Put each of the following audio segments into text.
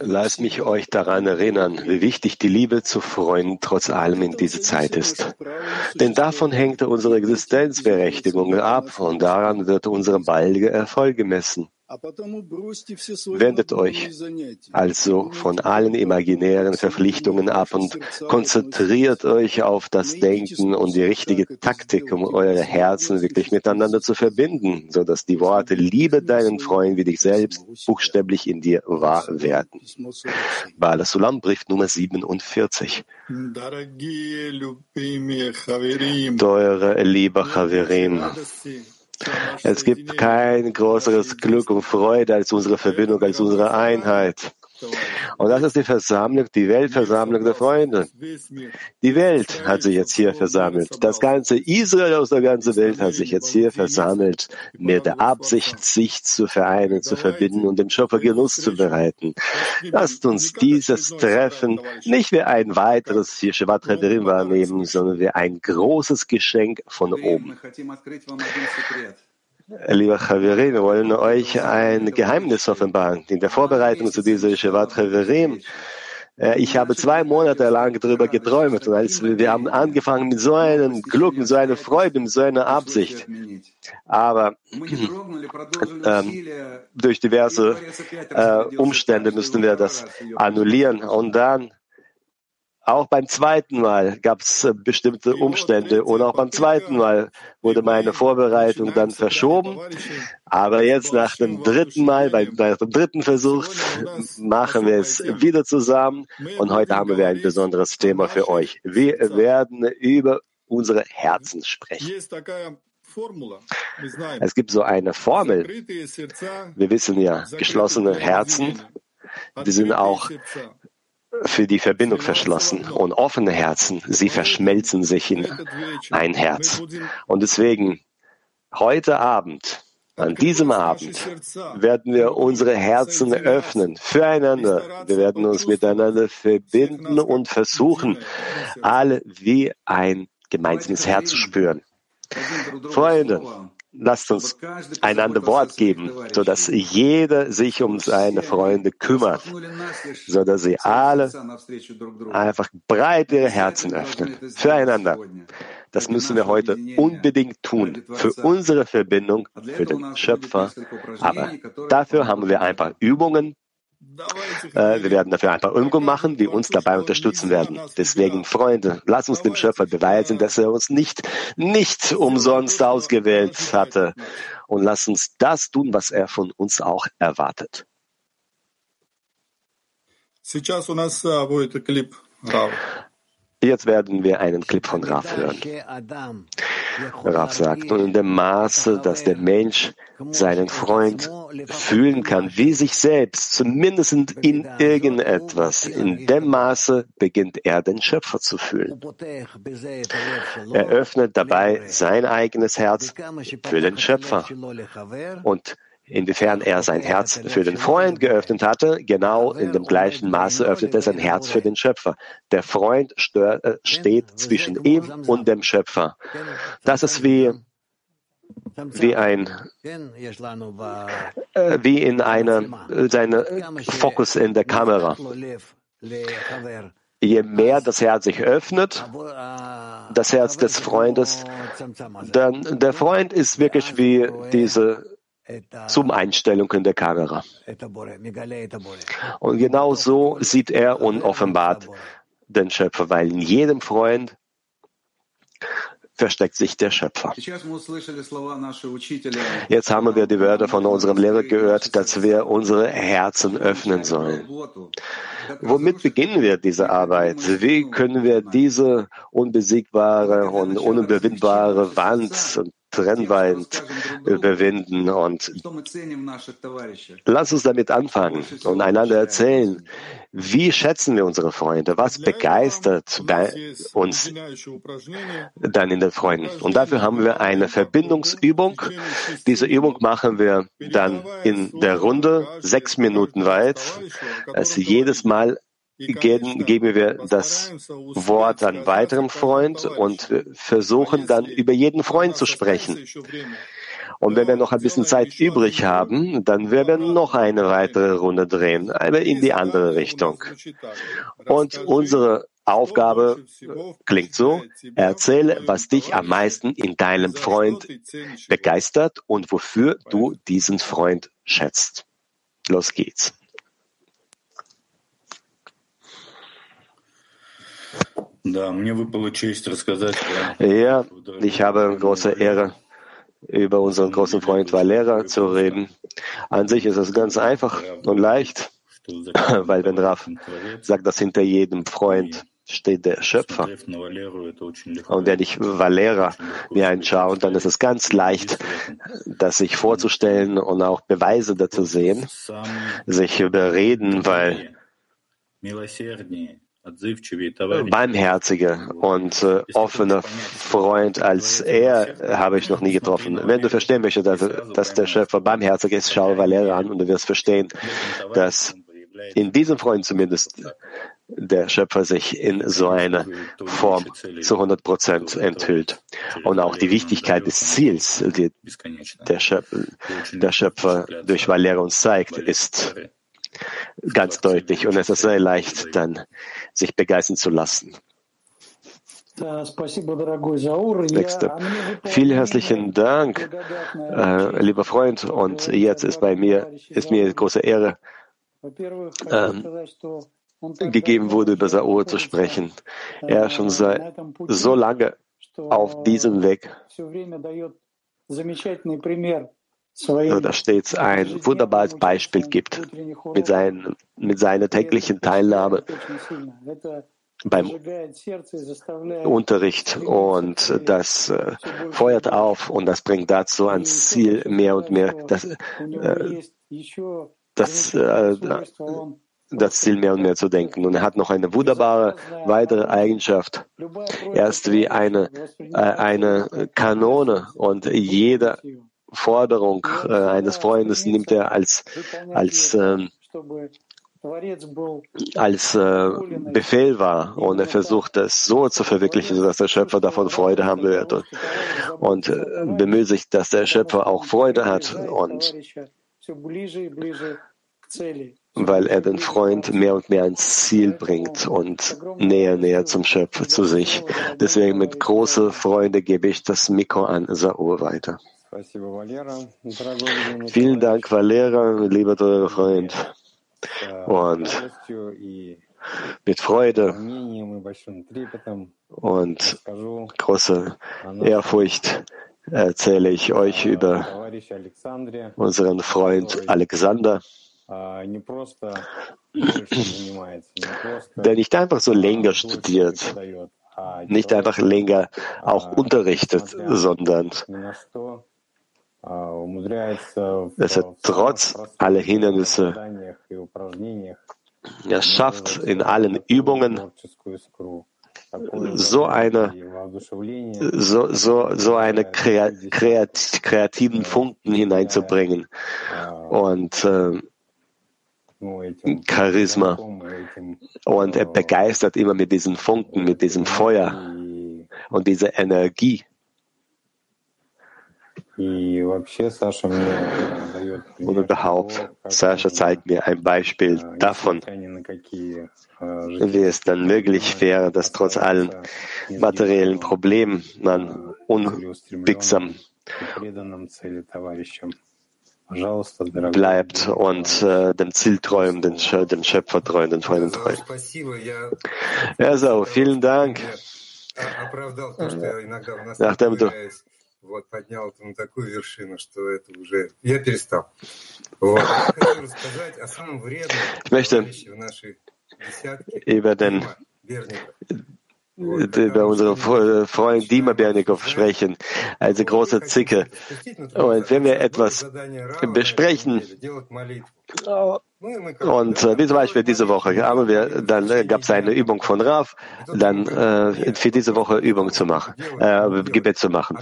Lasst mich euch daran erinnern, wie wichtig die Liebe zu Freunden trotz allem in dieser Zeit ist. Denn davon hängt unsere Existenzberechtigung ab und daran wird unsere baldige Erfolg gemessen. Wendet euch also von allen imaginären Verpflichtungen ab und konzentriert euch auf das Denken und die richtige Taktik, um eure Herzen wirklich miteinander zu verbinden, so dass die Worte Liebe deinen Freund wie dich selbst buchstäblich in dir wahr werden. Bala Sulam, Brief Nummer 47. Teure liebe Chaverim, es gibt kein größeres Glück und Freude als unsere Verbindung, als unsere Einheit. Und das ist die Versammlung, die Weltversammlung der Freunde. Die Welt hat sich jetzt hier versammelt. Das ganze Israel aus der ganzen Welt hat sich jetzt hier versammelt, mit der Absicht, sich zu vereinen, zu verbinden und dem Schöpfer Genuss zu bereiten. Lasst uns dieses Treffen nicht wie ein weiteres Yeshivat Rederim wahrnehmen, sondern wie ein großes Geschenk von oben. Lieber Chavirim, wir wollen euch ein Geheimnis offenbaren. In der Vorbereitung zu dieser Shevat Chavirim, äh, ich habe zwei Monate lang darüber geträumt und als wir haben angefangen mit so einem Glück, mit so einer Freude, mit so einer Absicht. Aber ähm, durch diverse äh, Umstände müssten wir das annullieren und dann auch beim zweiten Mal gab es äh, bestimmte Umstände. Und auch beim zweiten Mal wurde meine Vorbereitung dann verschoben. Aber jetzt nach dem dritten Mal, bei, nach dem dritten Versuch, machen wir es wieder zusammen. und heute haben wir ein besonderes Thema für euch. Wir werden über unsere Herzen sprechen. Es gibt so eine Formel. Wir wissen ja, geschlossene Herzen, die sind auch für die Verbindung verschlossen und offene Herzen, sie verschmelzen sich in ein Herz. Und deswegen heute Abend, an diesem Abend, werden wir unsere Herzen öffnen füreinander. Wir werden uns miteinander verbinden und versuchen, alle wie ein gemeinsames Herz zu spüren. Freunde, lasst uns einander Wort geben, so dass jeder sich um seine Freunde kümmert, so dass sie alle einfach breit ihre Herzen öffnen füreinander. Das müssen wir heute unbedingt tun für unsere Verbindung, für den Schöpfer. Aber dafür haben wir ein paar Übungen, wir werden dafür ein paar Übungen machen, die uns dabei unterstützen werden. Deswegen, Freunde, lass uns dem Schöpfer beweisen, dass er uns nicht, nicht umsonst ausgewählt hatte. Und lass uns das tun, was er von uns auch erwartet. Jetzt werden wir einen Clip von Raf hören. Raf sagt, und in dem Maße, dass der Mensch seinen Freund fühlen kann, wie sich selbst, zumindest in irgendetwas, in dem Maße beginnt er den Schöpfer zu fühlen. Er öffnet dabei sein eigenes Herz für den Schöpfer und Inwiefern er sein Herz für den Freund geöffnet hatte, genau in dem gleichen Maße öffnet er sein Herz für den Schöpfer. Der Freund äh, steht zwischen ihm und dem Schöpfer. Das ist wie, wie ein, äh, wie in einer, seine Fokus in der Kamera. Je mehr das Herz sich öffnet, das Herz des Freundes, dann der Freund ist wirklich wie diese Zoom-Einstellung in der Kamera. Und genau so sieht er und offenbart den Schöpfer, weil in jedem Freund versteckt sich der Schöpfer. Jetzt haben wir die Wörter von unserem Lehrer gehört, dass wir unsere Herzen öffnen sollen. Womit beginnen wir diese Arbeit? Wie können wir diese unbesiegbare und unüberwindbare Wand und Trennwand überwinden. Und lass uns damit anfangen und einander erzählen, wie schätzen wir unsere Freunde, was begeistert uns dann in den Freunden. Und dafür haben wir eine Verbindungsübung. Diese Übung machen wir dann in der Runde sechs Minuten weit. Also jedes Mal geben, geben wir das Wort an weiterem Freund und versuchen dann über jeden Freund zu sprechen. Und wenn wir noch ein bisschen Zeit übrig haben, dann werden wir noch eine weitere Runde drehen, aber in die andere Richtung. Und unsere Aufgabe klingt so, erzähle, was dich am meisten in deinem Freund begeistert und wofür du diesen Freund schätzt. Los geht's. Ja, ich habe große Ehre, über unseren großen Freund Valera zu reden. An sich ist es ganz einfach und leicht, weil wenn Raf sagt, dass hinter jedem Freund steht der Schöpfer. Und wenn ich Valera mir anschaue, dann ist es ganz leicht, das sich vorzustellen und auch Beweise dazu sehen, sich überreden, weil barmherziger und äh, offener Freund als er habe ich noch nie getroffen. Wenn du verstehen möchtest, dass, dass der Schöpfer barmherzig ist, schau Valera an und du wirst verstehen, dass in diesem Freund zumindest der Schöpfer sich in so einer Form zu 100 Prozent enthüllt. Und auch die Wichtigkeit des Ziels, die der Schöpfer, der Schöpfer durch Valera uns zeigt, ist ganz deutlich. Und es ist sehr leicht, dann sich begeistern zu lassen. Nächste. Vielen herzlichen Dank, äh, lieber Freund. Und jetzt ist bei mir, ist mir große Ehre, ähm, gegeben wurde, über Saur zu sprechen. Er schon sei so lange auf diesem Weg, dass stets ein wunderbares Beispiel gibt mit, seinen, mit seiner täglichen Teilnahme beim Unterricht und das äh, feuert auf und das bringt dazu ans Ziel mehr und mehr, dass, äh, das, äh, das Ziel mehr und mehr zu denken. Und er hat noch eine wunderbare weitere Eigenschaft. Er ist wie eine, äh, eine Kanone und jede Forderung äh, eines Freundes nimmt er als, als, äh, als äh, Befehl wahr und er versucht es so zu verwirklichen, dass der Schöpfer davon Freude haben wird und, und äh, bemüht sich, dass der Schöpfer auch Freude hat und weil er den Freund mehr und mehr ans Ziel bringt und näher, näher zum Schöpfer zu sich. Deswegen mit großer Freude gebe ich das Mikro an Saur weiter. Vielen Dank, Valera, lieber teurer Freund. Und mit Freude. und großer Ehrfurcht erzähle ich euch über unseren Freund Alexander, der nicht einfach so länger studiert, nicht einfach länger auch unterrichtet, sondern dass er trotz aller Hindernisse. er schafft in allen Übungen. so eine so, so, so eine kreat, kreativen Funken hineinzubringen. und äh, Charisma. und er begeistert immer mit diesen Funken, mit diesem Feuer. Und dieser Energie. Und überhaupt, Sascha zeigt mir ein Beispiel davon, wie es dann möglich wäre, dass trotz allen materiellen Problemen man unbiegsam bleibt und äh, dem Ziel treu, dem, dem Schöpfer treu, den Freunden treu. Also, vielen Dank. Nachdem du вот, поднял это на такую вершину, что это уже... Я перестал. Вот. Хочу рассказать о самом вредном в нашей десятке. Über den über unseren Freund Dima Bernikow sprechen, also große Zicke. Und wenn wir etwas besprechen, und äh, wie zum Beispiel diese Woche haben wir, dann äh, gab es eine Übung von Rav, dann äh, für diese Woche Übung zu machen, äh, Gebet zu machen.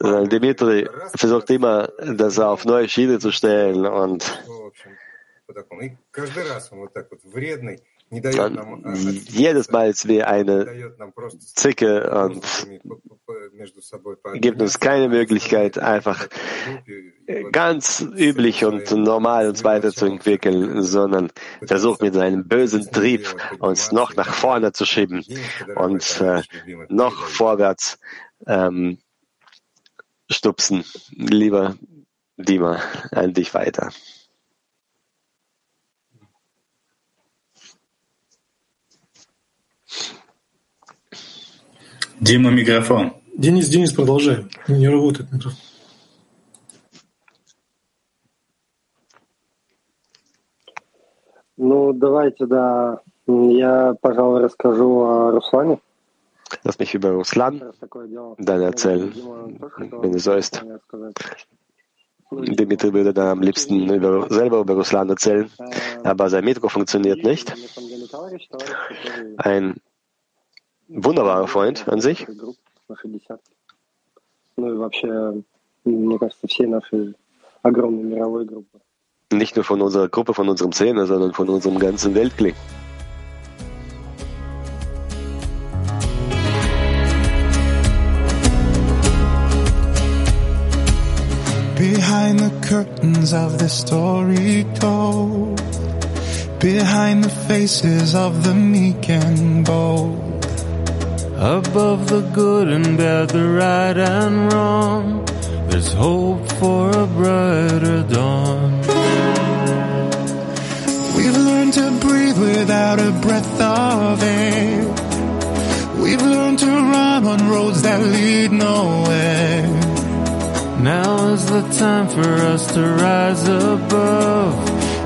Äh, Dimitri versucht immer, das auf neue Schiene zu stellen und jedes Mal ist wie eine Zicke und gibt uns keine Möglichkeit, einfach ganz üblich und normal uns weiterzuentwickeln, sondern versucht mit seinem bösen Trieb uns noch nach vorne zu schieben und äh, noch vorwärts ähm, stupsen. Lieber Dima, an dich weiter. Дима, микрофон. Денис, Денис, продолжай. Не работает микрофон. Ну, давайте, да. Я, пожалуй, расскажу о Руслане. Lass mich über Ruslan dann erzählen, wenn es so ist. Dimitri würde dann am liebsten über, selber über Ruslan erzählen, aber sein Mikro funktioniert nicht. Ein wunderbarer Freund an sich. Nicht nur von unserer Gruppe, von unserem Zehner, sondern von unserem ganzen Weltkling. Behind the curtains of the story told Behind the faces of the meek and bold Above the good and bad, the right and wrong, there's hope for a brighter dawn. We've learned to breathe without a breath of air. We've learned to run on roads that lead nowhere. Now is the time for us to rise above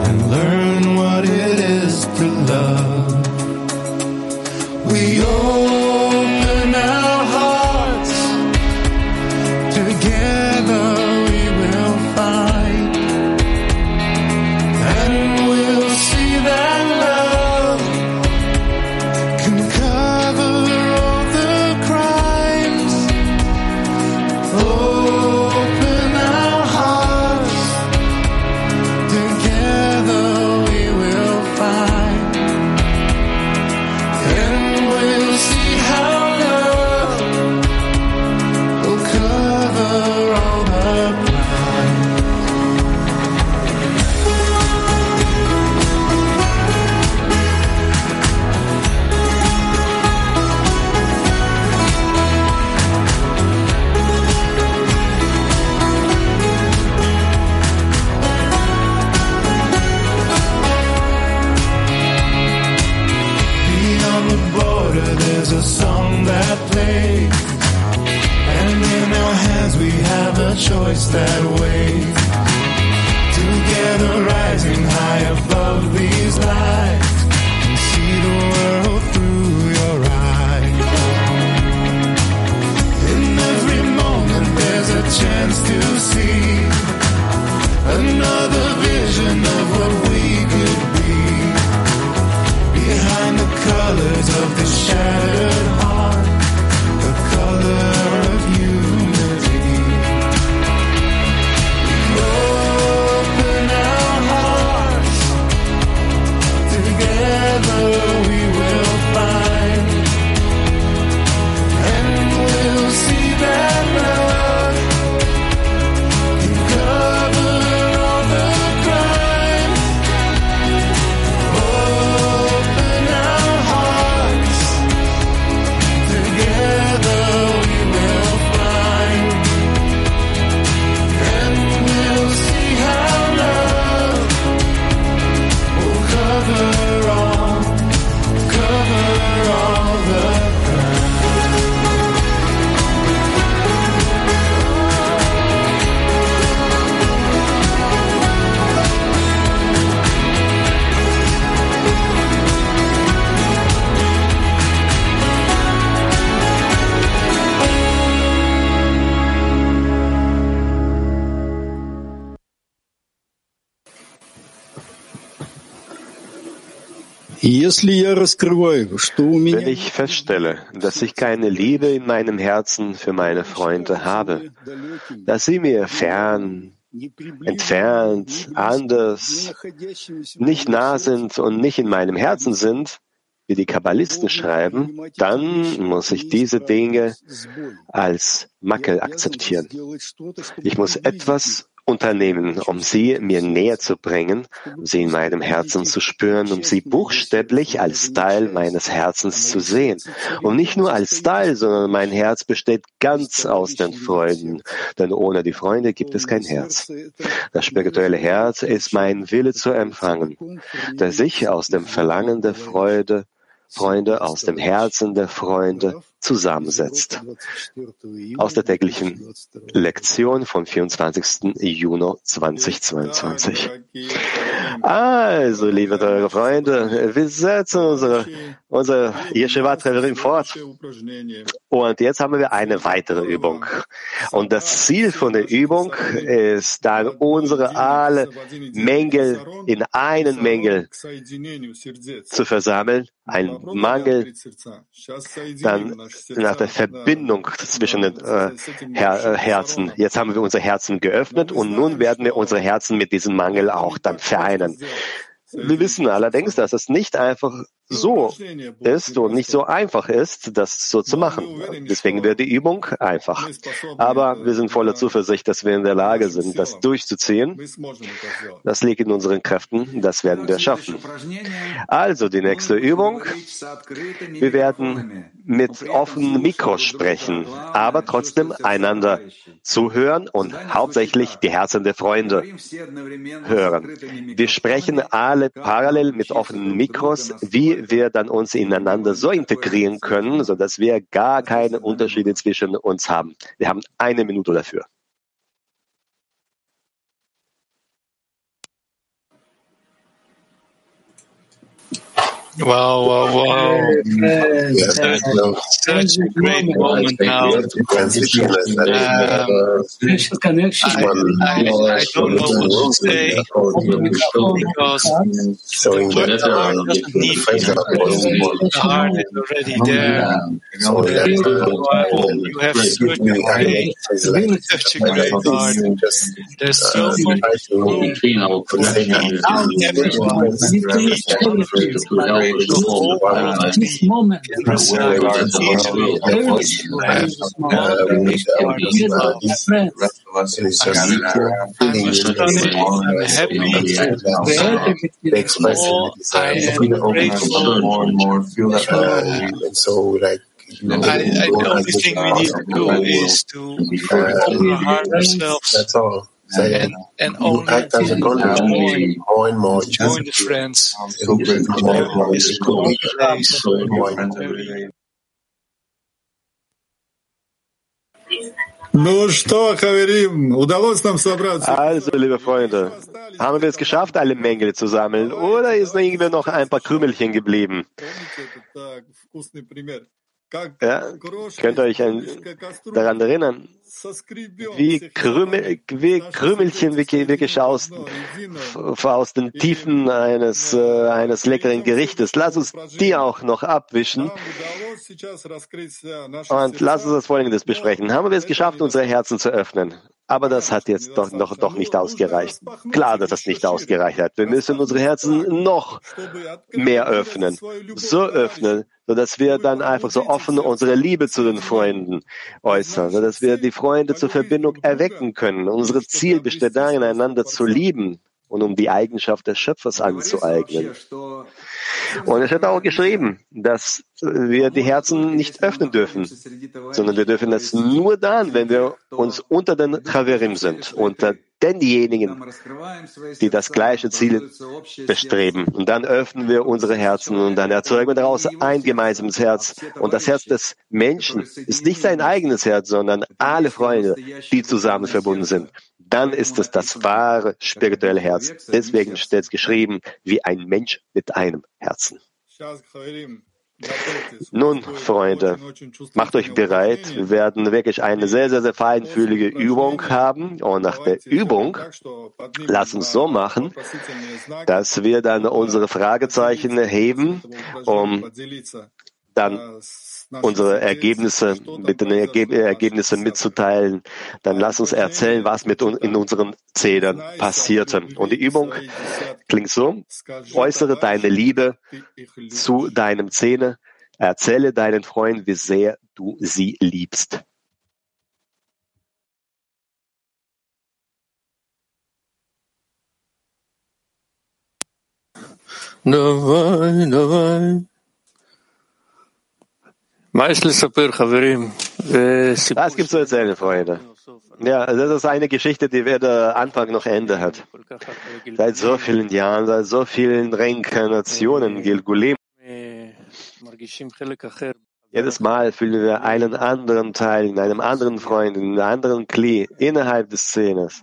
and learn what it is to love. We all that wave. Together rising high above these lights. And see the world through your eyes. In every moment there's a chance to see another vision of what we Wenn ich feststelle, dass ich keine Liebe in meinem Herzen für meine Freunde habe, dass sie mir fern entfernt, anders, nicht nah sind und nicht in meinem Herzen sind, wie die Kabbalisten schreiben, dann muss ich diese Dinge als Makel akzeptieren. Ich muss etwas unternehmen, um sie mir näher zu bringen, um sie in meinem Herzen zu spüren, um sie buchstäblich als Teil meines Herzens zu sehen. Und nicht nur als Teil, sondern mein Herz besteht ganz aus den Freunden, denn ohne die Freunde gibt es kein Herz. Das spirituelle Herz ist mein Wille zu empfangen, der sich aus dem Verlangen der Freude Freunde aus dem Herzen der Freunde zusammensetzt. Aus der täglichen Lektion vom 24. Juni 2022. Also, liebe teure Freunde, wir setzen unsere, unsere Yeshiva-Trainerin fort. Und jetzt haben wir eine weitere Übung. Und das Ziel von der Übung ist dann unsere alle Mängel in einen Mängel zu versammeln, ein Mangel, dann nach der Verbindung zwischen den äh, Her äh, Herzen. Jetzt haben wir unser Herzen geöffnet und nun werden wir unsere Herzen mit diesem Mangel auch dann vereinen. Wir wissen allerdings, dass es nicht einfach so ist und nicht so einfach ist, das so zu machen. Deswegen wird die Übung einfach. Aber wir sind voller Zuversicht, dass wir in der Lage sind, das durchzuziehen. Das liegt in unseren Kräften. Das werden wir schaffen. Also die nächste Übung. Wir werden mit offenen Mikros sprechen, aber trotzdem einander zuhören und hauptsächlich die Herzen der Freunde hören. Wir sprechen alle parallel mit offenen Mikros, wie wir dann uns ineinander so integrieren können, so dass wir gar keine Unterschiede zwischen uns haben. Wir haben eine Minute dafür. Wow, wow, wow. Yes, That's such a great moment now. Um, I, I, I don't know what to say because the heart doesn't need the heart is already there. You have such a great, such a great heart. There's so much room for everyone this moment, more and more feel that, and so like I, I, the only thing we need to do is to open our heart ourselves. That's all and, and only act as a contact more and more. Join the friends. A cool place. Also, liebe Freunde, haben wir es geschafft, alle Mängel zu sammeln, oder ist irgendwie noch ein paar Krümelchen geblieben? Ja, könnt ihr euch ein, daran erinnern, wie, Krümel, wie Krümelchen wirklich aus, aus den Tiefen eines, äh, eines leckeren Gerichtes. Lass uns die auch noch abwischen. Und lass uns das Folgendes besprechen. Haben wir es geschafft, unsere Herzen zu öffnen? Aber das hat jetzt doch, noch, doch nicht ausgereicht. Klar, dass das nicht ausgereicht hat. Wir müssen unsere Herzen noch mehr öffnen. So öffnen, sodass wir dann einfach so offen unsere Liebe zu den Freunden äußern, sodass wir die Freunde zur Verbindung erwecken können. Unser Ziel besteht darin, einander zu lieben und um die Eigenschaft des Schöpfers anzueignen. Und es wird auch geschrieben, dass wir die Herzen nicht öffnen dürfen, sondern wir dürfen es nur dann, wenn wir uns unter den Chaverim sind, unter denjenigen, die das gleiche Ziel bestreben. Und dann öffnen wir unsere Herzen und dann erzeugen wir daraus ein gemeinsames Herz. Und das Herz des Menschen ist nicht sein eigenes Herz, sondern alle Freunde, die zusammen verbunden sind. Dann ist es das wahre spirituelle Herz. Deswegen steht es geschrieben, wie ein Mensch mit einem Herzen. Nun, Freunde, macht euch bereit. Wir werden wirklich eine sehr, sehr, sehr feinfühlige Übung haben. Und nach der Übung, lasst uns so machen, dass wir dann unsere Fragezeichen heben, um dann unsere Ergebnisse mit den Ergebnissen mitzuteilen, dann lass uns erzählen, was mit in unseren Zähnen passierte. Und die Übung klingt so, äußere deine Liebe zu deinem Zähne, erzähle deinen Freunden, wie sehr du sie liebst. давай, давай. Was gibt zu erzählen, Freunde? Ja, das ist eine Geschichte, die weder Anfang noch Ende hat. Seit so vielen Jahren, seit so vielen Reinkarnationen, Gilgulim, jedes Mal fühlen wir einen anderen Teil in einem anderen Freund, in einem anderen Kli innerhalb des Szenes.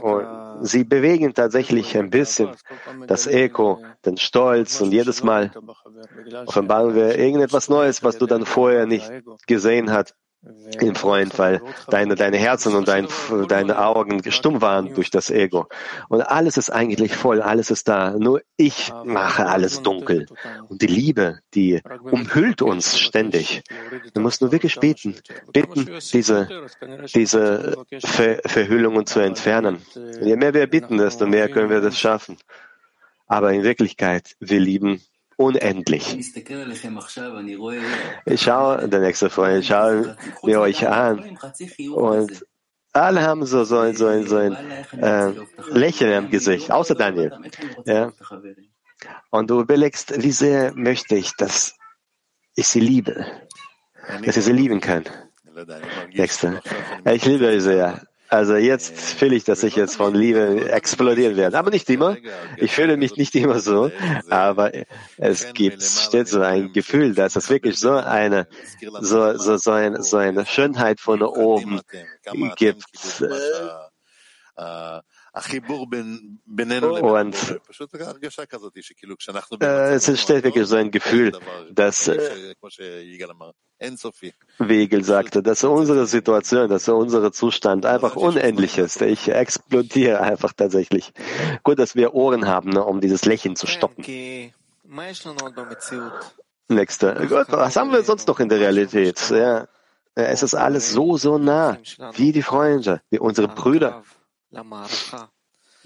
Und sie bewegen tatsächlich ein bisschen das Ego, den Stolz und jedes Mal offenbaren wir irgendetwas Neues, was du dann vorher nicht gesehen hast im Freund, weil deine, deine Herzen und dein, deine Augen stumm waren durch das Ego. Und alles ist eigentlich voll, alles ist da. Nur ich mache alles dunkel. Und die Liebe, die umhüllt uns ständig. Du musst nur wirklich beten, bitten, diese, diese Ver Verhüllungen zu entfernen. Je mehr wir bitten, desto mehr können wir das schaffen. Aber in Wirklichkeit, wir lieben unendlich. Ich schaue, der nächste Freund, ich schaue mir euch an und alle haben so, so, so, so ein äh, Lächeln im Gesicht, außer Daniel. Ja. Und du überlegst, wie sehr möchte ich, dass ich sie liebe, dass ich sie lieben kann. Nächste. Ich liebe sie sehr. Also jetzt fühle ich, dass ich jetzt von Liebe explodieren werde. Aber nicht immer. Ich fühle mich nicht immer so. Aber es gibt steht so ein Gefühl, dass es wirklich so eine, so, so, so, eine, so eine Schönheit von oben gibt. Und äh, es entsteht wirklich so ein Gefühl, dass äh, Wegel sagte, dass unsere Situation, dass unser Zustand einfach unendlich ist. Ich explodiere einfach tatsächlich. Gut, dass wir Ohren haben, ne, um dieses Lächeln zu stoppen. Nächste. Gut, was haben wir sonst noch in der Realität? Ja. Es ist alles so, so nah, wie die Freunde, wie unsere Brüder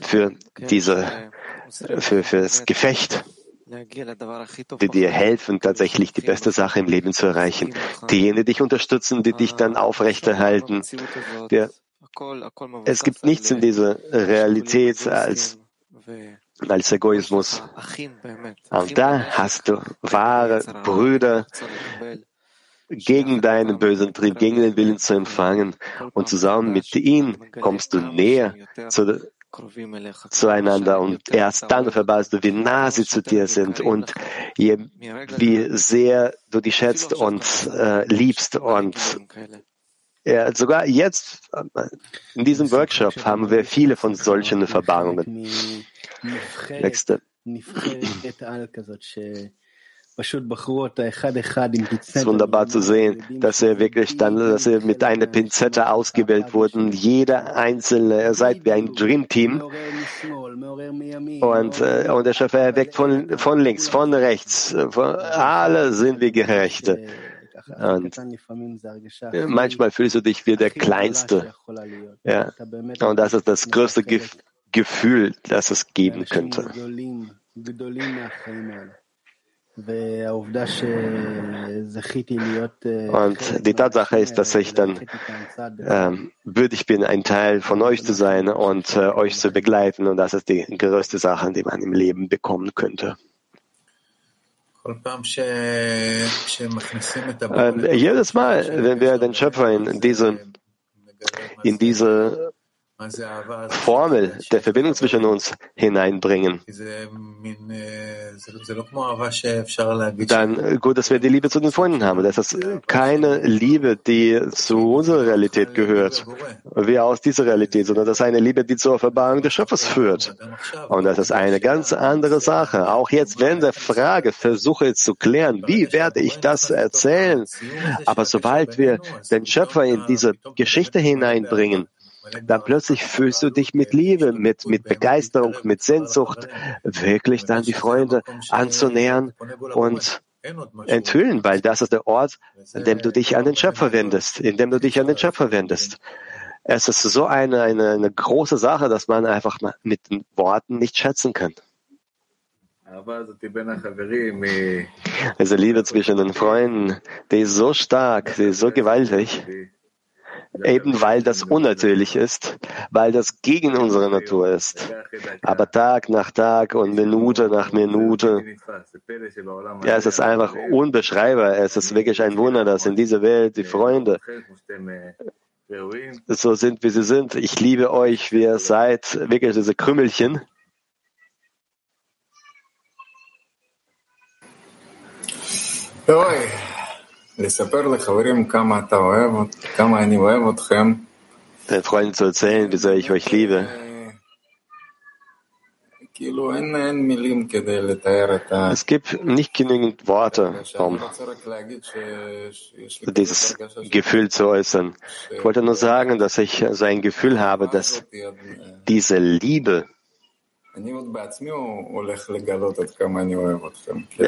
für diese, für, für das Gefecht, die dir helfen, tatsächlich die beste Sache im Leben zu erreichen. Diejenigen, die dich unterstützen, die dich dann aufrechterhalten. Der, es gibt nichts in dieser Realität als, als Egoismus. Und da hast du wahre Brüder, gegen deinen bösen Trieb, gegen den Willen zu empfangen. Und zusammen mit ihnen kommst du näher zu, zueinander und erst dann verbalst du, wie nah sie zu dir sind und je, wie sehr du die schätzt und äh, liebst und ja, sogar jetzt in diesem Workshop haben wir viele von solchen Verbarungen. Nächste. Es ist wunderbar zu sehen, dass er wirklich dann, dass er mit einer Pinzette ausgewählt wurden. Jeder einzelne, ihr seid wie ein Dream Team. Und, äh, und der Schöpfer erweckt von, von links, von rechts. Von, alle sind wie Gerechte. Und manchmal fühlst du dich wie der Kleinste. Ja. Und das ist das größte Gefühl, das es geben könnte. Und die Tatsache ist, dass ich dann ähm, würdig bin, ein Teil von euch zu sein und äh, euch zu begleiten. Und das ist die größte Sache, die man im Leben bekommen könnte. Und jedes Mal, wenn wir den Schöpfer in diese, in diese Formel der Verbindung zwischen uns hineinbringen. Dann gut, dass wir die Liebe zu den Freunden haben. Das ist keine Liebe, die zu unserer Realität gehört, wie aus dieser Realität, sondern das ist eine Liebe, die zur Offenbarung des Schöpfers führt. Und das ist eine ganz andere Sache. Auch jetzt während der Frage versuche zu klären, wie werde ich das erzählen? Aber sobald wir den Schöpfer in diese Geschichte hineinbringen, dann plötzlich fühlst du dich mit Liebe, mit, mit Begeisterung, mit Sehnsucht, wirklich dann die Freunde anzunähern und enthüllen, weil das ist der Ort, an dem du dich an den Schöpfer wendest, in dem du dich an den Schöpfer wendest. Es ist so eine, eine, eine große Sache, dass man einfach mit Worten nicht schätzen kann. Diese Liebe zwischen den Freunden, die ist so stark, die ist so gewaltig, eben weil das unnatürlich ist, weil das gegen unsere Natur ist. Aber Tag nach Tag und Minute nach Minute, ja, es ist einfach unbeschreibbar. Es ist wirklich ein Wunder, dass in dieser Welt die Freunde so sind, wie sie sind. Ich liebe euch, wie ihr seid, wirklich diese Krümmelchen. Den Freunden zu erzählen, wie sehr ich euch liebe. Es gibt nicht genügend Worte, um dieses Gefühl zu äußern. Ich wollte nur sagen, dass ich so ein Gefühl habe, dass diese Liebe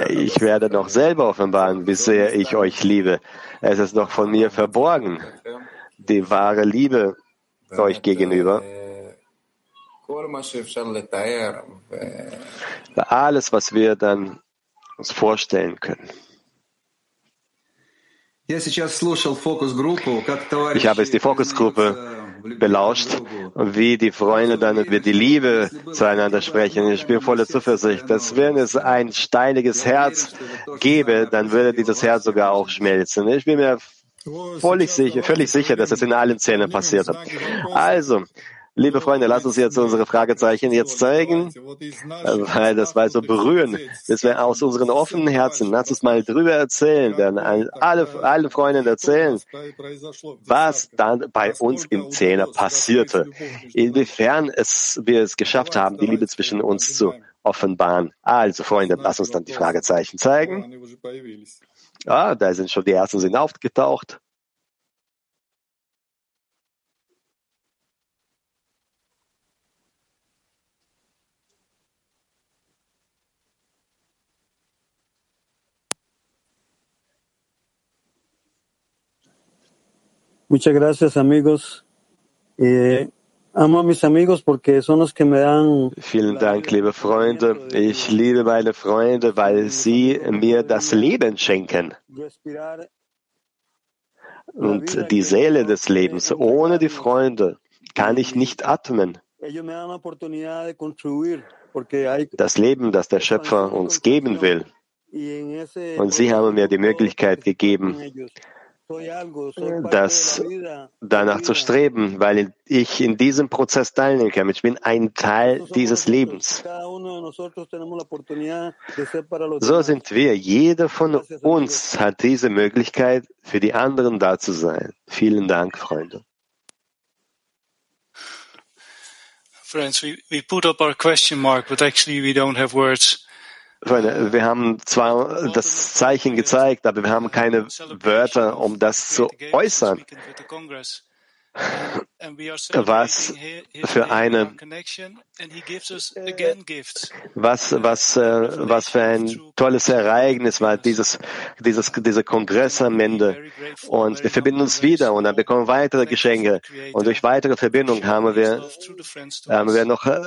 ich werde noch selber offenbaren, wie sehr ich euch liebe. Es ist noch von mir verborgen, die wahre Liebe euch gegenüber. Alles, was wir dann uns vorstellen können. Ich habe jetzt die Fokusgruppe belauscht, wie die Freunde dann über die Liebe zueinander sprechen. Ich bin voller Zuversicht, dass wenn es ein steiniges Herz gäbe, dann würde dieses Herz sogar auch schmelzen. Ich bin mir völlig sicher, völlig sicher, dass es in allen Zähnen passiert hat. Also, Liebe Freunde, lasst uns jetzt unsere Fragezeichen jetzt zeigen, weil das war so berühren, dass wir aus unseren offenen Herzen, lasst uns mal drüber erzählen, werden alle, alle Freunden erzählen, was dann bei uns im Zehner passierte, inwiefern es, wir es geschafft haben, die Liebe zwischen uns zu offenbaren. Also Freunde, lasst uns dann die Fragezeichen zeigen. Ah, da sind schon die ersten sind aufgetaucht. Muchas gracias, amigos. Eh, amo a mis amigos porque son los que me dan. Vielen Dank, liebe Freunde. Ich liebe meine Freunde, weil sie mir das Leben schenken. Und die Seele des Lebens. Ohne die Freunde kann ich nicht atmen. Das Leben, das der Schöpfer uns geben will. Und sie haben mir die Möglichkeit gegeben, das danach zu streben, weil ich in diesem Prozess teilnehmen kann. Ich bin ein Teil dieses Lebens. So sind wir. Jeder von uns hat diese Möglichkeit, für die anderen da zu sein. Vielen Dank, Freunde. Friends, we, we put up our question mark, but actually we don't have words. Wir haben zwar das Zeichen gezeigt, aber wir haben keine Wörter, um das zu äußern was für eine was was äh, was für ein tolles Ereignis war dieses dieses dieser Kongress am Ende. und wir verbinden uns wieder und dann bekommen wir weitere Geschenke. Und durch weitere Verbindung haben wir haben wir noch äh,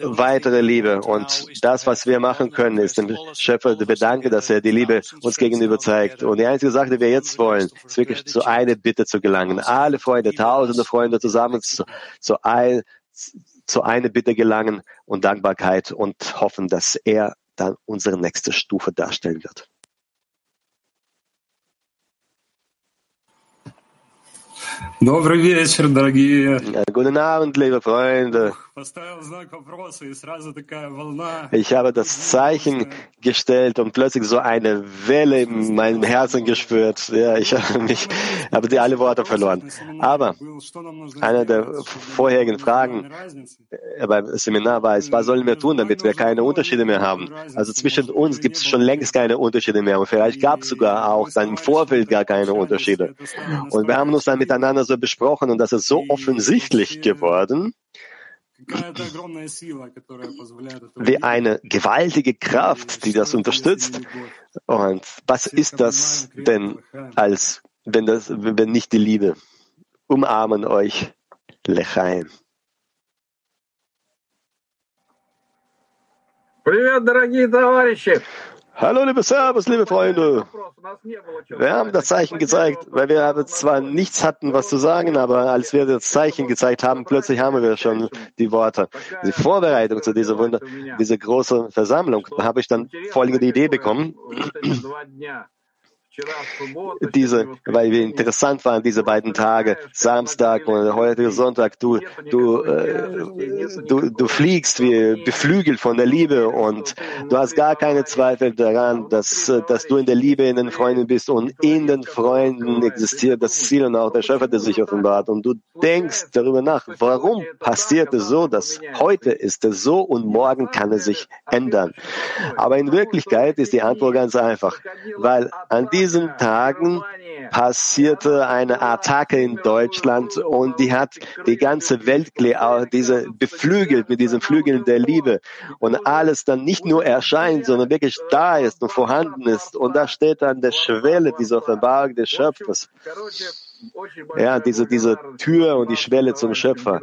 weitere Liebe. und das was wir machen können ist dem Schöpfer bedanken dass er die Liebe uns gegenüber zeigt. und die einzige Sache die wir jetzt wollen ist wirklich zu einer Bitte zu gelangen. alle Freunde tausende Freunde zusammen zu, zu, ein, zu einer Bitte gelangen und Dankbarkeit und hoffen, dass er dann unsere nächste Stufe darstellen wird. Добрый вечер, дорогие. Guten Abend, liebe Freunde. Ich habe das Zeichen gestellt und plötzlich so eine Welle in meinem Herzen gespürt. Ja, ich habe mich, habe die alle Worte verloren. Aber eine der vorherigen Fragen beim Seminar war es, was sollen wir tun, damit wir keine Unterschiede mehr haben? Also zwischen uns gibt es schon längst keine Unterschiede mehr und vielleicht gab es sogar auch dann im Vorfeld gar keine Unterschiede. Und wir haben uns dann miteinander so besprochen und das ist so offensichtlich geworden, wie eine gewaltige Kraft, die das unterstützt. Und was ist das denn als, wenn das, wenn nicht die Liebe? Umarmen euch, Lechaim. Привет, дорогие товарищи! Hallo, liebe Servus, liebe Freunde. Wir haben das Zeichen gezeigt, weil wir zwar nichts hatten, was zu sagen, aber als wir das Zeichen gezeigt haben, plötzlich haben wir schon die Worte. Die Vorbereitung zu dieser Wunder, dieser großen Versammlung, habe ich dann folgende Idee bekommen diese, weil wir interessant waren, diese beiden Tage, Samstag und heute Sonntag, du, du, äh, du, du fliegst wie beflügelt von der Liebe und du hast gar keine Zweifel daran, dass, dass du in der Liebe in den Freunden bist und in den Freunden existiert das Ziel und auch der Schöpfer, der sich offenbart. Und du denkst darüber nach, warum passiert es so, dass heute ist es so und morgen kann es sich ändern. Aber in Wirklichkeit ist die Antwort ganz einfach, weil an diesem diesen Tagen passierte eine Attacke in Deutschland und die hat die ganze Welt diese beflügelt mit diesen Flügeln der Liebe und alles dann nicht nur erscheint, sondern wirklich da ist und vorhanden ist und da steht an der Schwelle dieser Offenbarung des Schöpfers. Ja, diese, diese Tür und die Schwelle zum Schöpfer.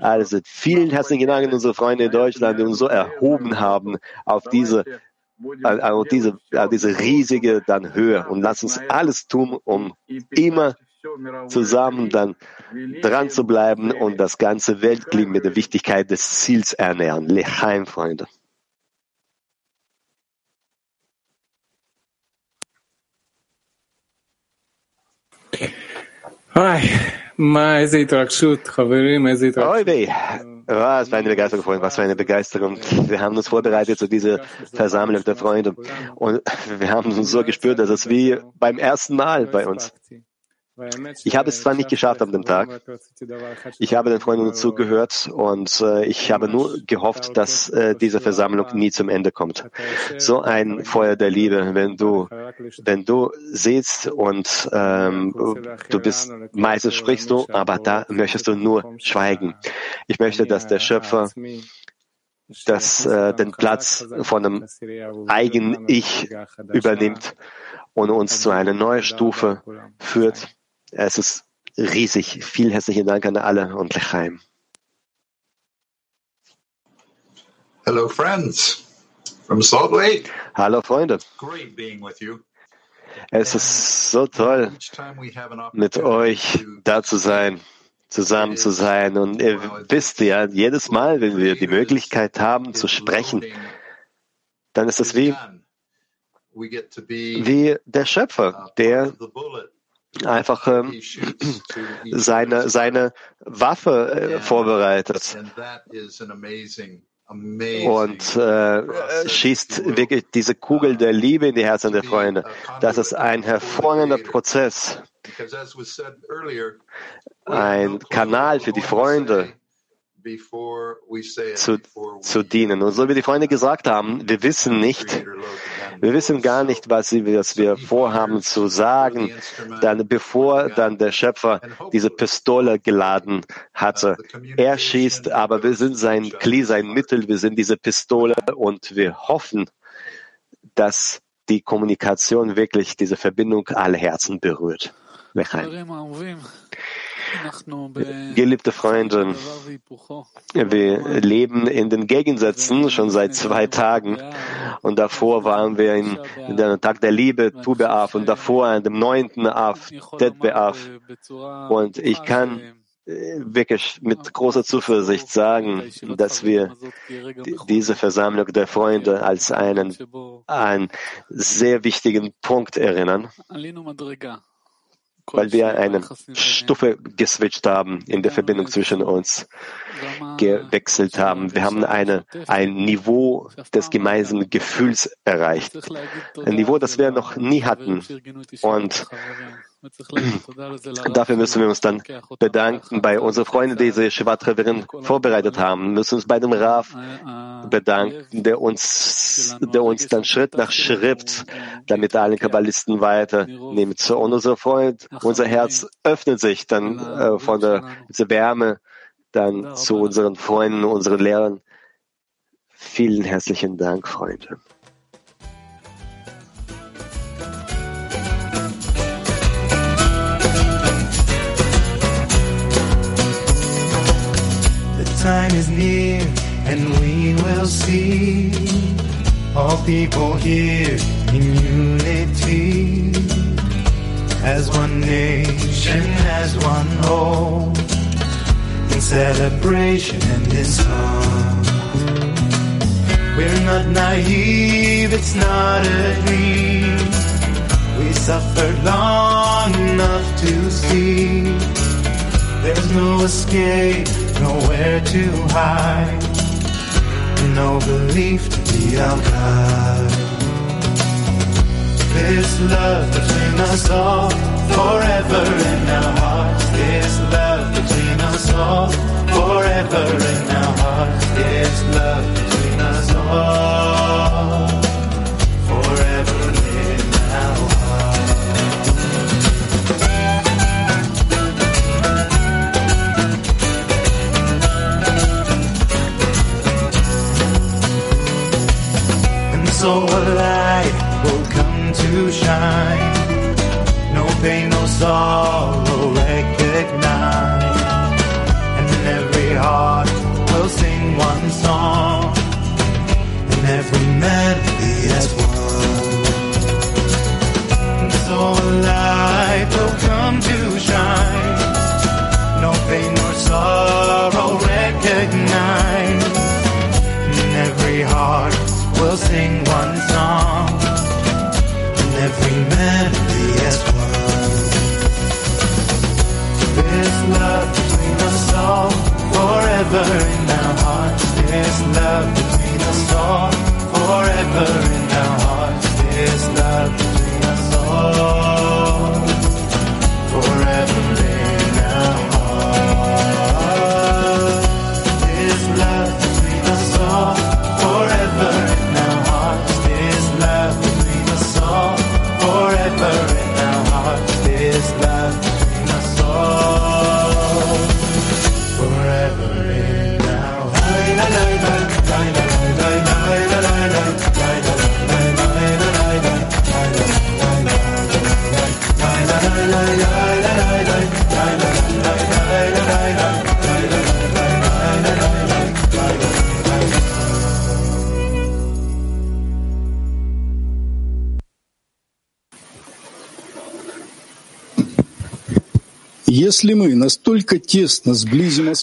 Also vielen herzlichen Dank an unsere Freunde in Deutschland, die uns so erhoben haben auf diese also diese, diese riesige dann Höhe und lass uns alles tun, um immer zusammen dann dran zu bleiben und das ganze Weltklima mit der Wichtigkeit des Ziels ernähren. Leheim, Freunde. Hi, איזה התרגשות, חברים, איזה התרגשות. Was für eine Begeisterung, Freunde, was für eine Begeisterung. Wir haben uns vorbereitet zu dieser Versammlung der Freunde und wir haben uns so gespürt, dass es wie beim ersten Mal bei uns. Ich habe es zwar nicht geschafft an dem Tag. Ich habe den Freunden zugehört und äh, ich habe nur gehofft, dass äh, diese Versammlung nie zum Ende kommt. So ein Feuer der Liebe, wenn du, wenn du sitzt und ähm, du bist, meistens sprichst du, aber da möchtest du nur schweigen. Ich möchte, dass der Schöpfer das, äh, den Platz von einem eigenen Ich übernimmt und uns zu einer neuen Stufe führt es ist riesig. Vielen herzlichen Dank an alle und Lechaim. Hello, friends from Salt Lake. Hallo, Freunde. Es ist so toll, mit euch da zu sein, zusammen zu sein. Und ihr wisst ja, jedes Mal, wenn wir die Möglichkeit haben zu sprechen, dann ist es wie, wie der Schöpfer, der einfach ähm, seine, seine Waffe äh, vorbereitet. Und äh, schießt wirklich diese Kugel der Liebe in die Herzen der Freunde. Das ist ein hervorragender Prozess, ein Kanal für die Freunde, zu, zu dienen. Und so wie die Freunde gesagt haben, wir wissen nicht, wir wissen gar nicht, was, wir vorhaben zu sagen, dann bevor dann der Schöpfer diese Pistole geladen hatte. Er schießt, aber wir sind sein Kli, sein Mittel, wir sind diese Pistole und wir hoffen, dass die Kommunikation wirklich diese Verbindung aller Herzen berührt. Geliebte Freunde, wir leben in den Gegensätzen schon seit zwei Tagen. Und davor waren wir in, in dem Tag der Liebe, Tu Be'av, und davor an dem neunten Av, Tet Be'av. Und ich kann äh, wirklich mit großer Zuversicht sagen, dass wir diese Versammlung der Freunde als einen, einen sehr wichtigen Punkt erinnern weil wir eine Stufe geswitcht haben in der Verbindung zwischen uns, gewechselt haben. Wir haben eine, ein Niveau des gemeinsamen Gefühls erreicht. Ein Niveau, das wir noch nie hatten. Und Dafür müssen wir uns dann bedanken bei unseren Freunden, die diese Shivat Reverin vorbereitet haben. Wir müssen uns bei dem Raf bedanken, der uns, der uns dann Schritt nach Schritt, damit alle Kabbalisten weiternimmt. Und unser Freund, unser Herz öffnet sich dann äh, von der, Wärme dann zu unseren Freunden, unseren Lehrern. Vielen herzlichen Dank, Freunde. Time is near and we will see all people here in unity as one nation, as one whole in celebration and in song. We're not naive, it's not a dream. We suffered long enough to see there's no escape nowhere to hide, no belief to be our guide. This love between us all, forever in our hearts. This love between us all, forever in our hearts. This love between us all, so light will come to shine. No pain, no sorrow recognize. And in every heart will sing one song. And every melody as one. So light will come to shine. No pain, nor sorrow recognize. In every heart will sing one song and every melody as one. This love between us all, forever in our hearts. This love between us all, forever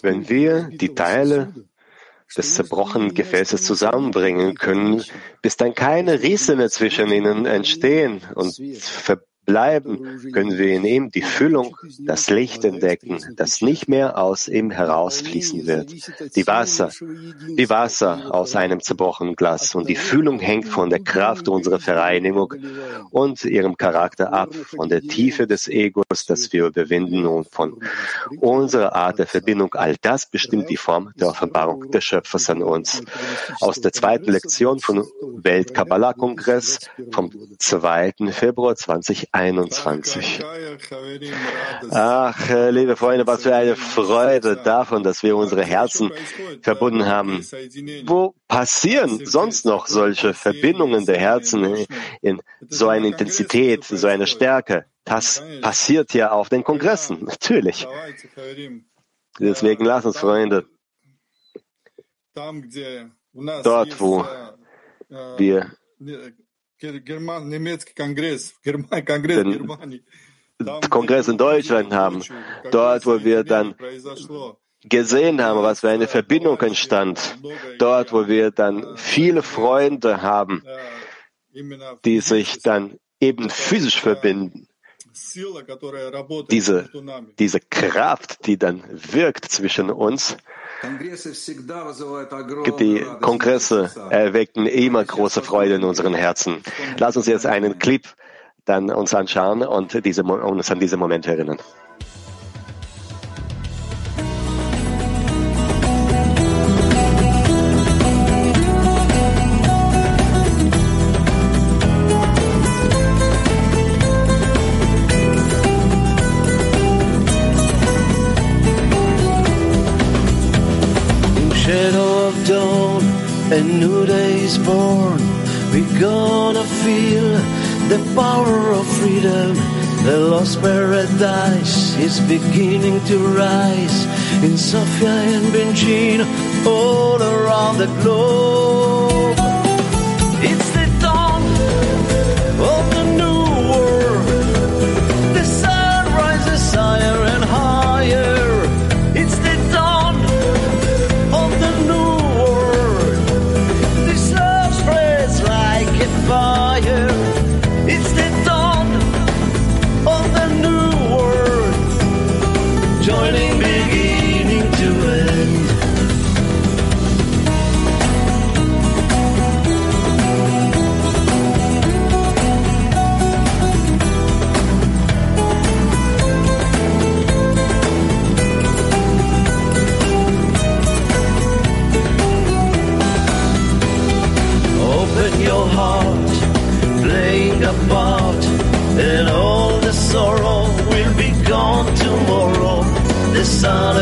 Wenn wir die Teile des zerbrochenen Gefäßes zusammenbringen können, bis dann keine Risse mehr zwischen ihnen entstehen und verbleiben, können wir in ihm die Füllung, das Licht entdecken, das nicht mehr aus ihm herausfließen wird. Die Wasser, wie Wasser aus einem zerbrochenen Glas. Und die Füllung hängt von der Kraft unserer Vereinigung und ihrem Charakter ab, von der Tiefe des Egos, das wir überwinden und von unserer Art der Verbindung. All das bestimmt die Form der Offenbarung des Schöpfers an uns. Aus der zweiten Lektion vom Weltkabbalah-Kongress vom 2. Februar 2021. Ach, äh, liebe Freunde, was für eine Freude davon, dass wir unsere Herzen verbunden haben. Wo passieren sonst noch solche Verbindungen der Herzen in so einer Intensität, so einer Stärke? Das passiert ja auf den Kongressen, natürlich. Deswegen lass uns, Freunde, dort, wo wir den Kongress in Deutschland haben, dort, wo wir dann gesehen haben, was für eine Verbindung entstand, dort, wo wir dann viele Freunde haben, die sich dann eben physisch verbinden. Diese, diese Kraft, die dann wirkt zwischen uns, die Kongresse erwecken immer große Freude in unseren Herzen. Lass uns jetzt einen Clip dann uns anschauen und diese, uns an diese Momente erinnern. New day is born. We're gonna feel the power of freedom. The lost paradise is beginning to rise in Sofia and Beijing, all around the globe. Sun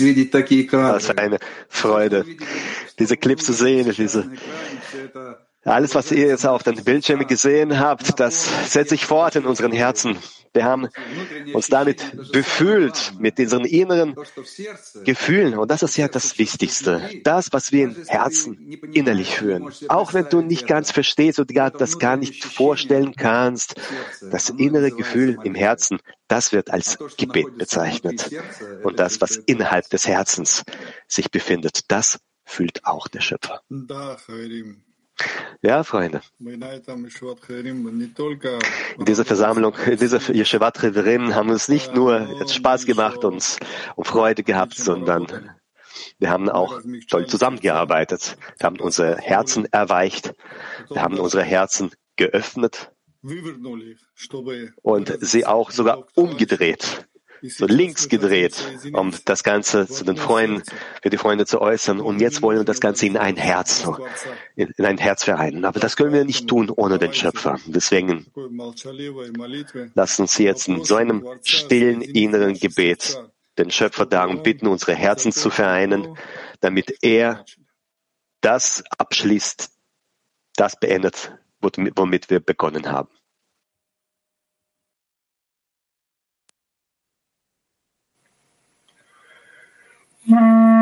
Das für eine Freude, diese Clips zu sehen, diese alles, was ihr jetzt auf den Bildschirmen gesehen habt, das setzt sich fort in unseren Herzen. Wir haben uns damit befühlt, mit unseren inneren Gefühlen. Und das ist ja das Wichtigste. Das, was wir im Herzen innerlich fühlen. Auch wenn du nicht ganz verstehst und gar das gar nicht vorstellen kannst, das innere Gefühl im Herzen, das wird als Gebet bezeichnet. Und das, was innerhalb des Herzens sich befindet, das fühlt auch der Schöpfer. Ja, Freunde. In dieser Versammlung, in dieser Yeshivat Reverim haben wir uns nicht nur jetzt Spaß gemacht und, und Freude gehabt, sondern wir haben auch toll zusammengearbeitet. Wir haben unsere Herzen erweicht. Wir haben unsere Herzen geöffnet. Und sie auch sogar umgedreht, so links gedreht, um das Ganze zu den Freunden, für die Freunde zu äußern. Und jetzt wollen wir das Ganze in ein Herz, in, ein Herz vereinen. Aber das können wir nicht tun ohne den Schöpfer. Deswegen lassen uns jetzt in so einem stillen inneren Gebet den Schöpfer darum bitten, unsere Herzen zu vereinen, damit er das abschließt, das beendet, womit wir begonnen haben. Mm-hmm.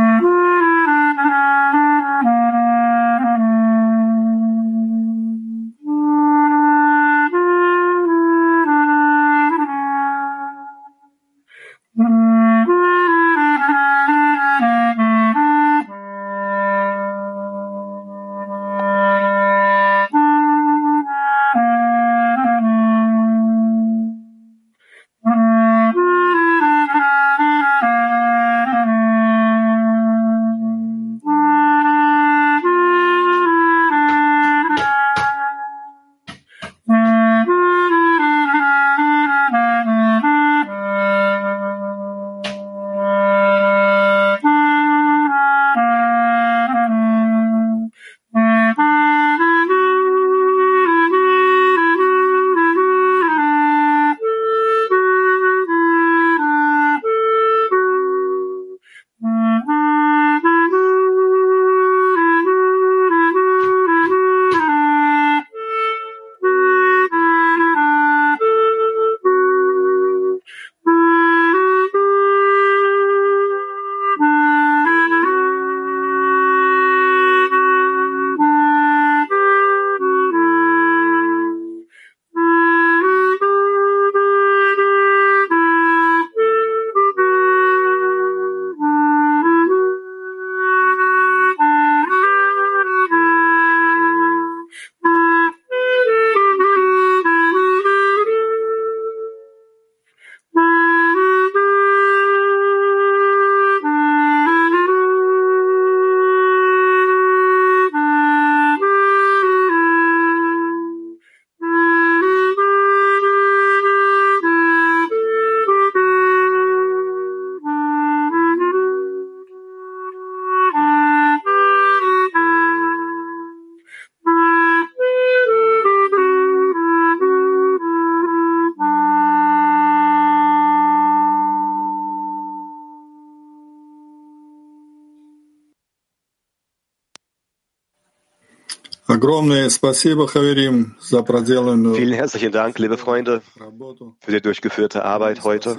Vielen herzlichen Dank, liebe Freunde, für die durchgeführte Arbeit heute.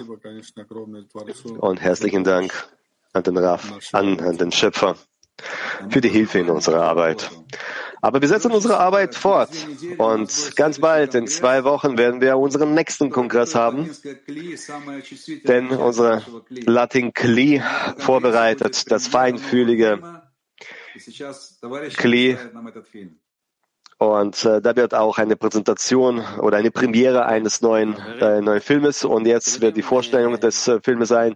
Und herzlichen Dank an den Raf, an, an den Schöpfer für die Hilfe in unserer Arbeit. Aber wir setzen unsere Arbeit fort. Und ganz bald, in zwei Wochen, werden wir unseren nächsten Kongress haben. Denn unsere Latin Kli vorbereitet, das feinfühlige Kli. Und äh, da wird auch eine Präsentation oder eine Premiere eines neuen, äh, neuen Filmes. Und jetzt wird die Vorstellung des äh, Filmes sein.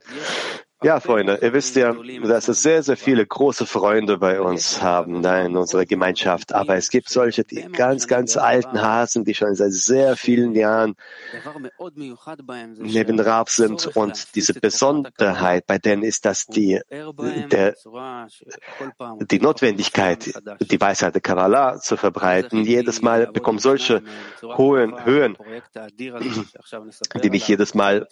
Ja, Freunde, ihr wisst ja, dass es sehr, sehr viele große Freunde bei uns haben da in unserer Gemeinschaft. Aber es gibt solche, die ganz, ganz alten Hasen, die schon seit sehr vielen Jahren neben Rab sind. Und diese Besonderheit bei denen ist, dass die, der, die Notwendigkeit, die Weisheit der Kabbalah zu verbreiten, jedes Mal bekommen solche hohen Höhen, die mich jedes Mal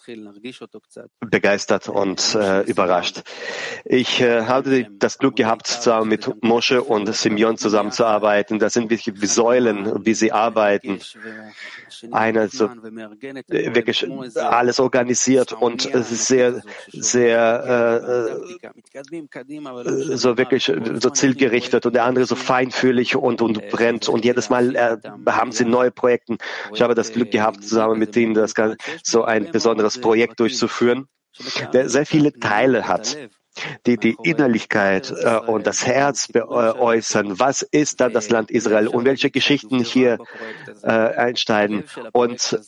begeistert und äh, überrascht. Ich äh, hatte das Glück gehabt, zusammen mit Mosche und Simeon zusammenzuarbeiten. Das sind wirklich Säulen, wie sie arbeiten. Eine so äh, wirklich alles organisiert und sehr, sehr äh, so wirklich so zielgerichtet und der andere so feinfühlig und, und brennt. Und jedes Mal äh, haben sie neue Projekte. Ich habe das Glück gehabt, zusammen mit ihnen das so ein besonderes Projekt durchzuführen der sehr viele Teile hat, die die Innerlichkeit äh, und das Herz äh, äußern. Was ist dann das Land Israel und welche Geschichten hier äh, einsteigen? Und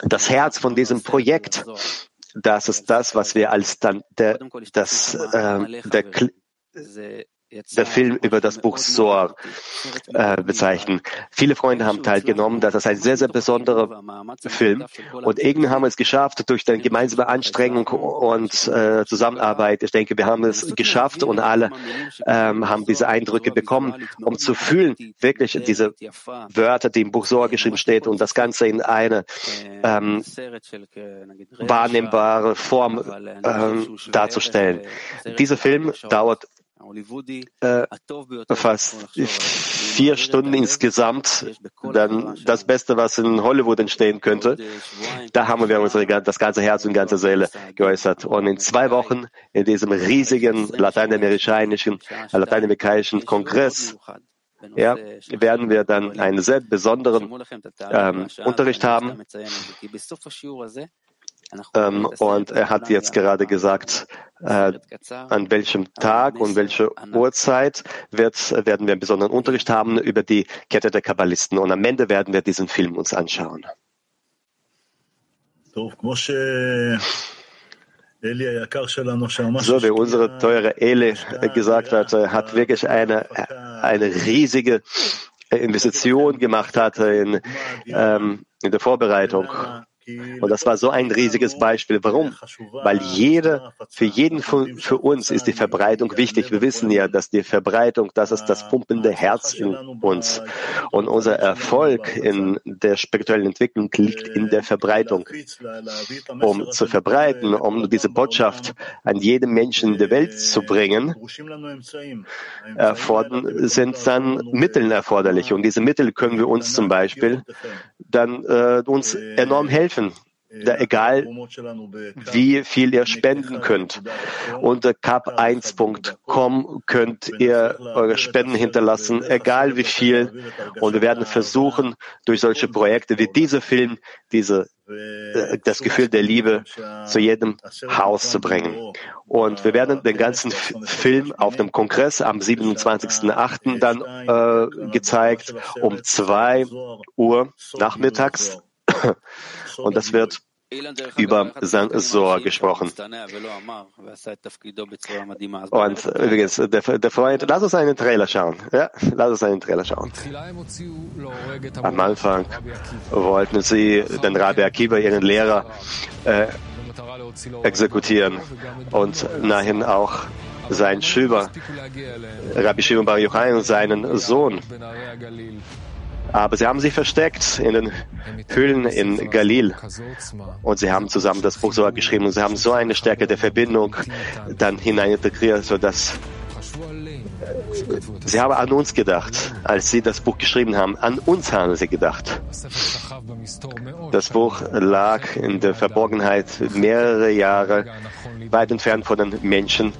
das Herz von diesem Projekt, das ist das, was wir als dann der, das, äh, der, der Film über das Buch Soar äh, bezeichnen. Viele Freunde haben teilgenommen. Das ist ein sehr, sehr besonderer Film. Und irgendwie haben wir es geschafft durch eine gemeinsame Anstrengung und äh, Zusammenarbeit. Ich denke, wir haben es geschafft und alle ähm, haben diese Eindrücke bekommen, um zu fühlen, wirklich diese Wörter, die im Buch Soar geschrieben steht und das Ganze in eine ähm, wahrnehmbare Form ähm, darzustellen. Dieser Film dauert äh, fast vier Stunden insgesamt, dann das Beste, was in Hollywood entstehen könnte. Da haben wir unsere, das ganze Herz und ganze Seele geäußert. Und in zwei Wochen in diesem riesigen lateinamerikanischen, lateinamerikanischen Kongress ja, werden wir dann einen sehr besonderen ähm, Unterricht haben. Ähm, und er hat jetzt gerade gesagt, äh, an welchem Tag und welche Uhrzeit wird, werden wir einen besonderen Unterricht haben über die Kette der Kabbalisten. Und am Ende werden wir diesen Film uns anschauen. So wie unsere teure Eli gesagt hat, hat wirklich eine, eine riesige Investition gemacht hat in, ähm, in der Vorbereitung und das war so ein riesiges Beispiel. Warum? Weil jeder, für jeden von, für uns ist die Verbreitung wichtig. Wir wissen ja, dass die Verbreitung, das ist das pumpende Herz in uns. Und unser Erfolg in der spirituellen Entwicklung liegt in der Verbreitung. Um zu verbreiten, um diese Botschaft an jeden Menschen in der Welt zu bringen, sind dann Mittel erforderlich. Und diese Mittel können wir uns zum Beispiel dann äh, uns enorm helfen. Da, egal wie viel ihr spenden könnt. Unter cap1.com könnt ihr eure Spenden hinterlassen, egal wie viel. Und wir werden versuchen, durch solche Projekte wie dieser Film, diese, äh, das Gefühl der Liebe zu jedem Haus zu bringen. Und wir werden den ganzen Film auf dem Kongress am 27.08. dann äh, gezeigt um zwei Uhr nachmittags. Und das wird über sein Sor gesprochen. Und übrigens, der, der Freund, lass uns einen Trailer schauen. Ja, lass uns einen Trailer schauen. Am Anfang wollten sie den Rabbi Akiva, ihren Lehrer, äh, exekutieren und nachher auch seinen Schüler, Rabbi Shimon Bar Yochai und seinen Sohn. Aber sie haben sich versteckt in den Höhlen in Galil. Und sie haben zusammen das Buch so geschrieben und sie haben so eine Stärke der Verbindung dann hinein integriert, sodass Sie haben an uns gedacht, als sie das Buch geschrieben haben. An uns haben sie gedacht. Das Buch lag in der Verborgenheit mehrere Jahre weit entfernt von den Menschen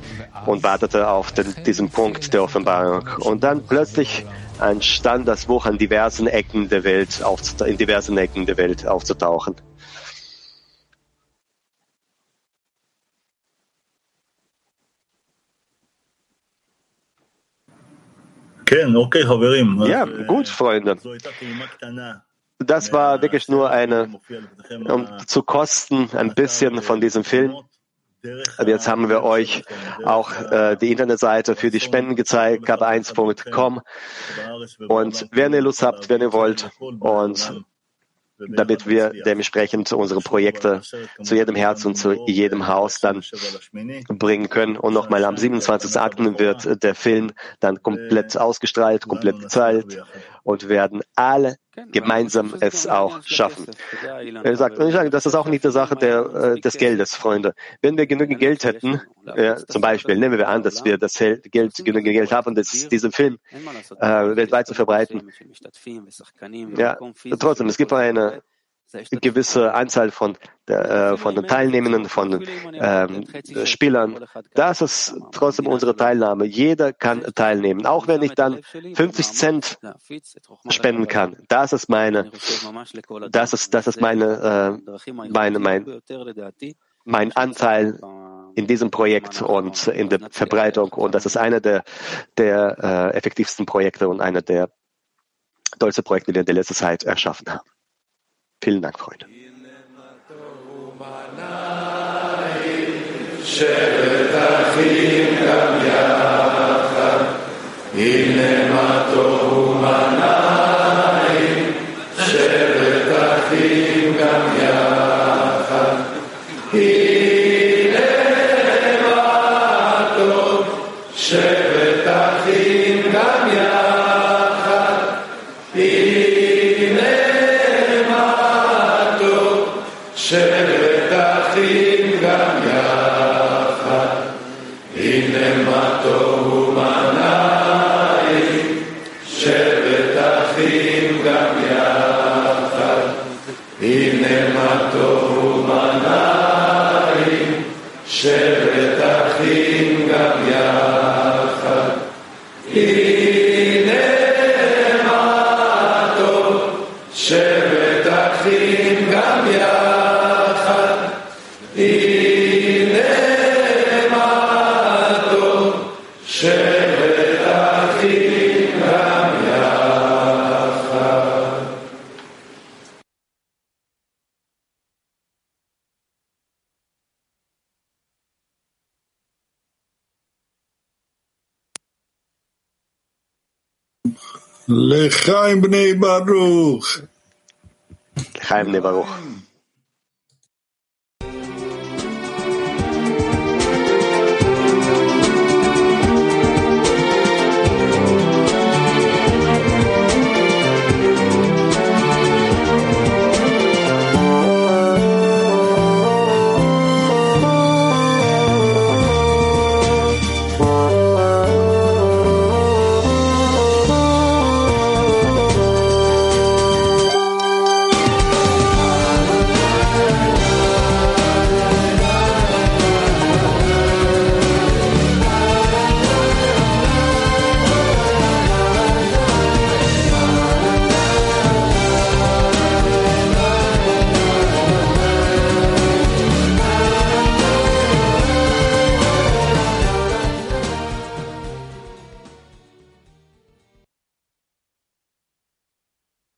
und wartete auf den, diesen Punkt der Offenbarung. Und dann plötzlich entstand das Buch an diversen Ecken der Welt, in diversen Ecken der Welt aufzutauchen. Ja, gut, Freunde. Das war wirklich nur eine, um zu kosten, ein bisschen von diesem Film. Jetzt haben wir euch auch äh, die Internetseite für die Spenden gezeigt, gab1.com. Und wenn ihr Lust habt, wenn ihr wollt, und damit wir dementsprechend unsere Projekte zu jedem Herz und zu jedem Haus dann bringen können. Und nochmal am 27.8. wird der Film dann komplett ausgestrahlt, komplett gezeigt und werden alle gemeinsam es auch schaffen. Er sagt, und ich sage, das ist auch nicht die Sache der, äh, des Geldes, Freunde. Wenn wir genügend Geld hätten, äh, zum Beispiel, nehmen wir an, dass wir das Geld, genügend Geld haben, das, diesen Film äh, weltweit zu verbreiten. Ja, trotzdem, es gibt eine gewisse Anzahl von, äh, von den Teilnehmenden, von ähm, Spielern. Das ist trotzdem unsere Teilnahme. Jeder kann teilnehmen. Auch wenn ich dann 50 Cent spenden kann. Das ist meine, das ist, das ist meine, äh, meine, mein, mein Anteil in diesem Projekt und in der Verbreitung. Und das ist einer der, der äh, effektivsten Projekte und einer der tollsten Projekte, die wir in der letzten Zeit erschaffen haben. Vielen Dank, Freunde. Schön, Chaim Bnei Baruch. Chaim Bnei Baruch.